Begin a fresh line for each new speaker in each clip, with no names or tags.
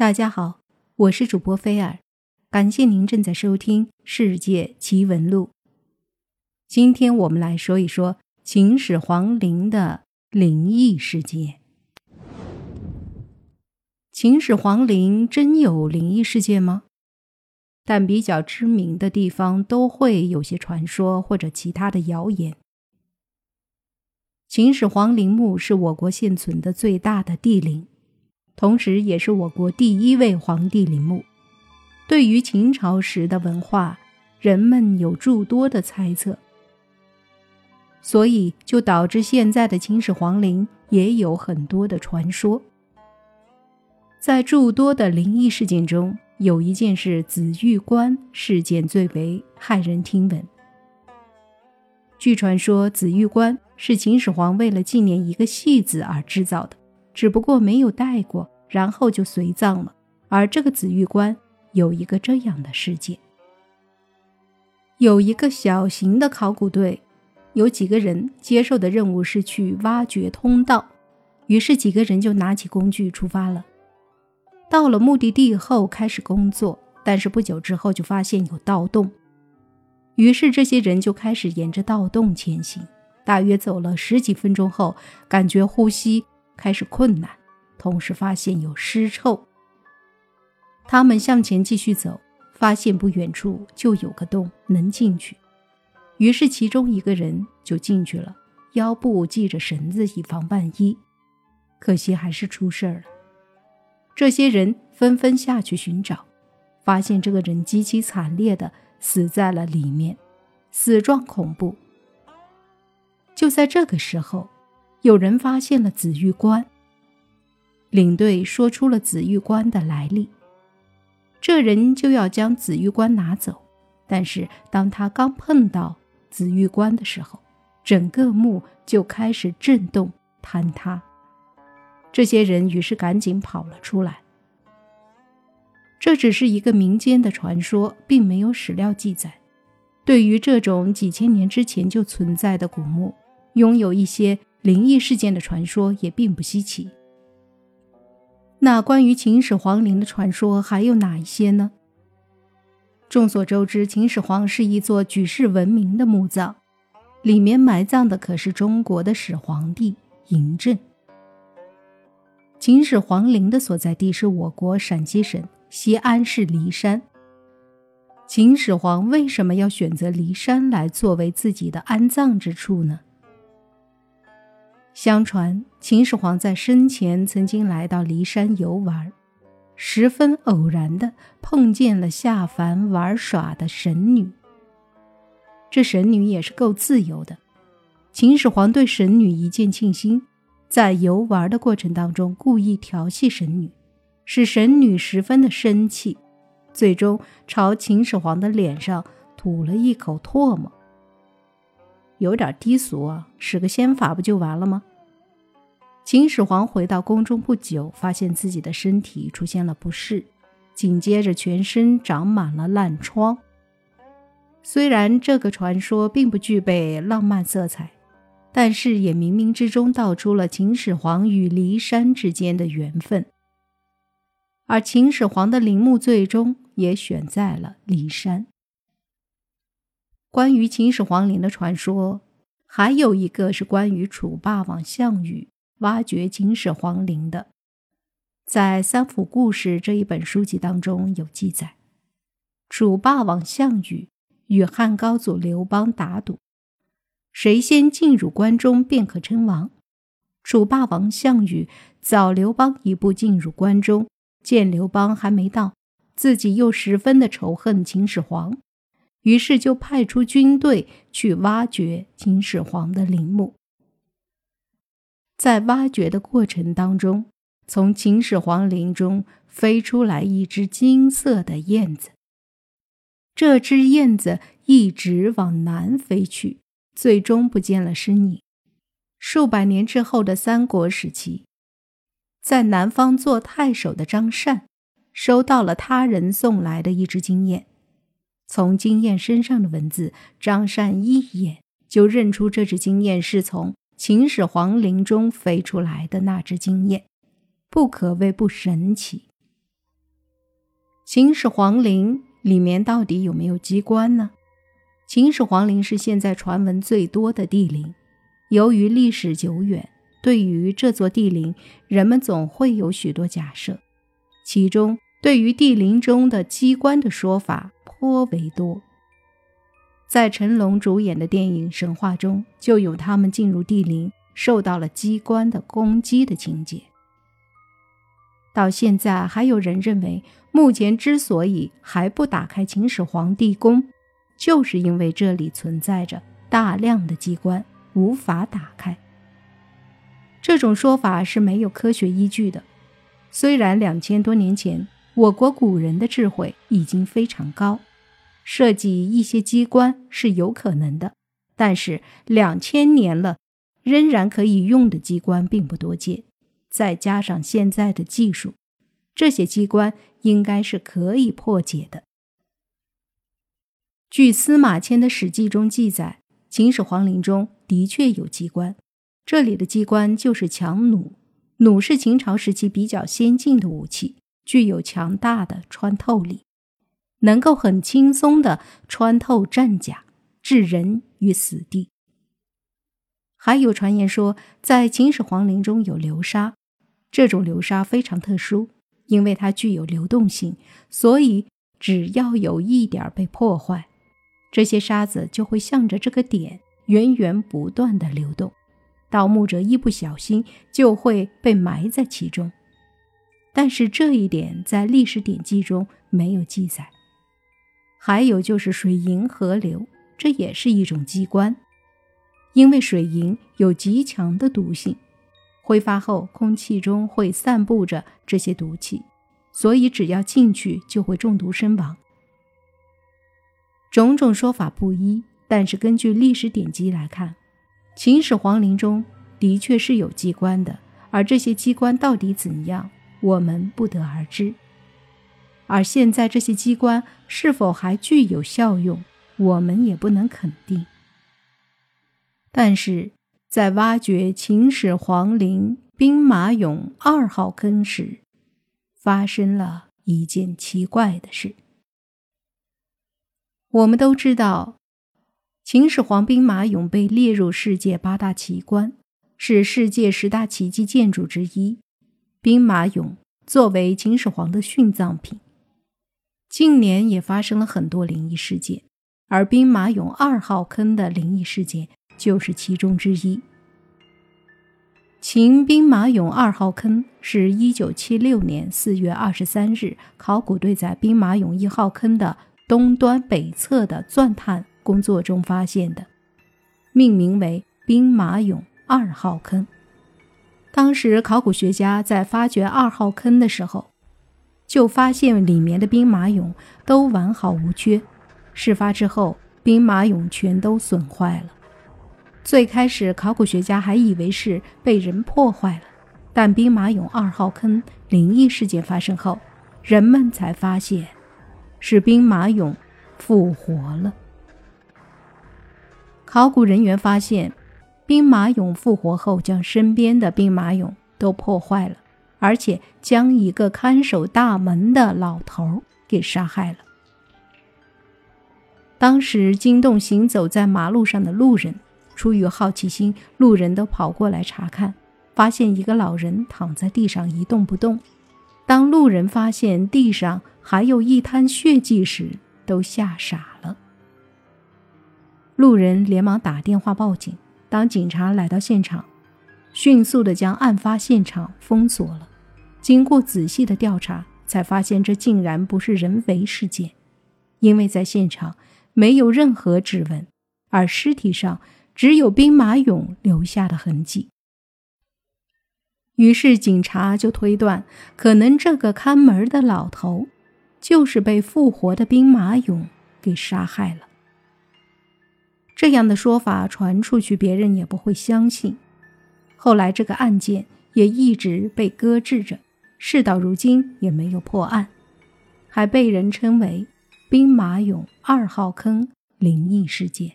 大家好，我是主播菲尔，感谢您正在收听《世界奇闻录》。今天我们来说一说秦始皇陵的灵异事件。秦始皇陵真有灵异事件吗？但比较知名的地方都会有些传说或者其他的谣言。秦始皇陵墓是我国现存的最大的帝陵。同时，也是我国第一位皇帝陵墓。对于秦朝时的文化，人们有诸多的猜测，所以就导致现在的秦始皇陵也有很多的传说。在诸多的灵异事件中，有一件是紫玉棺事件最为骇人听闻。据传说，紫玉棺是秦始皇为了纪念一个戏子而制造的。只不过没有带过，然后就随葬了。而这个紫玉关有一个这样的事件：有一个小型的考古队，有几个人接受的任务是去挖掘通道，于是几个人就拿起工具出发了。到了目的地后开始工作，但是不久之后就发现有盗洞，于是这些人就开始沿着盗洞前行。大约走了十几分钟后，感觉呼吸。开始困难，同时发现有尸臭。他们向前继续走，发现不远处就有个洞，能进去。于是其中一个人就进去了，腰部系着绳子以防万一。可惜还是出事儿了。这些人纷纷下去寻找，发现这个人极其惨烈的死在了里面，死状恐怖。就在这个时候。有人发现了紫玉关，领队说出了紫玉关的来历。这人就要将紫玉关拿走，但是当他刚碰到紫玉关的时候，整个墓就开始震动坍塌。这些人于是赶紧跑了出来。这只是一个民间的传说，并没有史料记载。对于这种几千年之前就存在的古墓，拥有一些。灵异事件的传说也并不稀奇。那关于秦始皇陵的传说还有哪一些呢？众所周知，秦始皇是一座举世闻名的墓葬，里面埋葬的可是中国的始皇帝嬴政。秦始皇陵的所在地是我国陕西省西安市骊山。秦始皇为什么要选择骊山来作为自己的安葬之处呢？相传秦始皇在生前曾经来到骊山游玩，十分偶然的碰见了下凡玩耍的神女。这神女也是够自由的，秦始皇对神女一见倾心，在游玩的过程当中故意调戏神女，使神女十分的生气，最终朝秦始皇的脸上吐了一口唾沫。有点低俗啊，使个仙法不就完了吗？秦始皇回到宫中不久，发现自己的身体出现了不适，紧接着全身长满了烂疮。虽然这个传说并不具备浪漫色彩，但是也冥冥之中道出了秦始皇与骊山之间的缘分。而秦始皇的陵墓最终也选在了骊山。关于秦始皇陵的传说，还有一个是关于楚霸王项羽。挖掘秦始皇陵的，在《三府故事》这一本书籍当中有记载：楚霸王项羽与汉高祖刘邦打赌，谁先进入关中便可称王。楚霸王项羽早刘邦一步进入关中，见刘邦还没到，自己又十分的仇恨秦始皇，于是就派出军队去挖掘秦始皇的陵墓。在挖掘的过程当中，从秦始皇陵中飞出来一只金色的燕子。这只燕子一直往南飞去，最终不见了身影。数百年之后的三国时期，在南方做太守的张善收到了他人送来的一只金燕，从金燕身上的文字，张善一眼就认出这只金燕是从。秦始皇陵中飞出来的那只金燕，不可谓不神奇。秦始皇陵里面到底有没有机关呢？秦始皇陵是现在传闻最多的帝陵。由于历史久远，对于这座帝陵，人们总会有许多假设。其中，对于帝陵中的机关的说法颇为多。在成龙主演的电影《神话》中，就有他们进入帝陵受到了机关的攻击的情节。到现在，还有人认为，目前之所以还不打开秦始皇帝宫，就是因为这里存在着大量的机关，无法打开。这种说法是没有科学依据的。虽然两千多年前，我国古人的智慧已经非常高。设计一些机关是有可能的，但是两千年了，仍然可以用的机关并不多见。再加上现在的技术，这些机关应该是可以破解的。据司马迁的《史记》中记载，秦始皇陵中的确有机关，这里的机关就是强弩。弩是秦朝时期比较先进的武器，具有强大的穿透力。能够很轻松地穿透战甲，置人于死地。还有传言说，在秦始皇陵中有流沙，这种流沙非常特殊，因为它具有流动性，所以只要有一点被破坏，这些沙子就会向着这个点源源不断地流动，盗墓者一不小心就会被埋在其中。但是这一点在历史典籍中没有记载。还有就是水银河流，这也是一种机关，因为水银有极强的毒性，挥发后空气中会散布着这些毒气，所以只要进去就会中毒身亡。种种说法不一，但是根据历史典籍来看，秦始皇陵中的确是有机关的，而这些机关到底怎样，我们不得而知。而现在这些机关是否还具有效用，我们也不能肯定。但是在挖掘秦始皇陵兵马俑二号坑时，发生了一件奇怪的事。我们都知道，秦始皇兵马俑被列入世界八大奇观，是世界十大奇迹建筑之一。兵马俑作为秦始皇的殉葬品。近年也发生了很多灵异事件，而兵马俑二号坑的灵异事件就是其中之一。秦兵马俑二号坑是一九七六年四月二十三日，考古队在兵马俑一号坑的东端北侧的钻探工作中发现的，命名为兵马俑二号坑。当时考古学家在发掘二号坑的时候。就发现里面的兵马俑都完好无缺。事发之后，兵马俑全都损坏了。最开始，考古学家还以为是被人破坏了，但兵马俑二号坑灵异事件发生后，人们才发现是兵马俑复活了。考古人员发现，兵马俑复活后，将身边的兵马俑都破坏了。而且将一个看守大门的老头给杀害了。当时惊动行走在马路上的路人，出于好奇心，路人都跑过来查看，发现一个老人躺在地上一动不动。当路人发现地上还有一滩血迹时，都吓傻了。路人连忙打电话报警。当警察来到现场，迅速的将案发现场封锁了。经过仔细的调查，才发现这竟然不是人为事件，因为在现场没有任何指纹，而尸体上只有兵马俑留下的痕迹。于是警察就推断，可能这个看门的老头就是被复活的兵马俑给杀害了。这样的说法传出去，别人也不会相信。后来这个案件也一直被搁置着。事到如今也没有破案，还被人称为“兵马俑二号坑灵异事件”。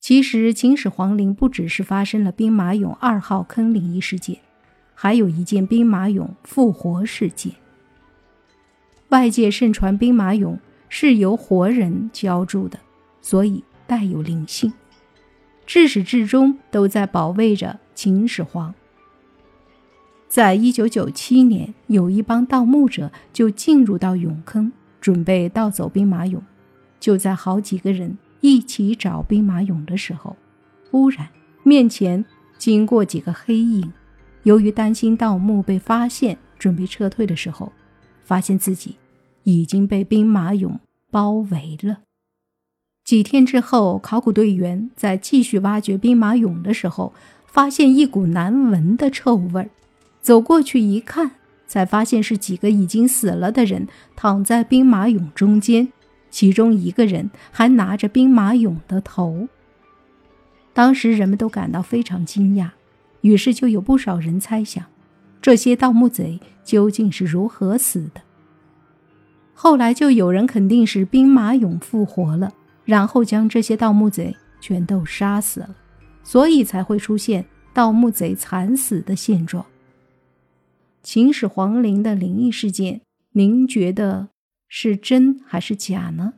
其实，秦始皇陵不只是发生了兵马俑二号坑灵异事件，还有一件兵马俑复活事件。外界盛传兵马俑是由活人浇筑的，所以带有灵性，至始至终都在保卫着秦始皇。在一九九七年，有一帮盗墓者就进入到俑坑，准备盗走兵马俑。就在好几个人一起找兵马俑的时候，忽然面前经过几个黑影。由于担心盗墓被发现，准备撤退的时候，发现自己已经被兵马俑包围了。几天之后，考古队员在继续挖掘兵马俑的时候，发现一股难闻的臭味儿。走过去一看，才发现是几个已经死了的人躺在兵马俑中间，其中一个人还拿着兵马俑的头。当时人们都感到非常惊讶，于是就有不少人猜想，这些盗墓贼究竟是如何死的。后来就有人肯定是兵马俑复活了，然后将这些盗墓贼全都杀死了，所以才会出现盗墓贼惨死的现状。秦始皇陵的灵异事件，您觉得是真还是假呢？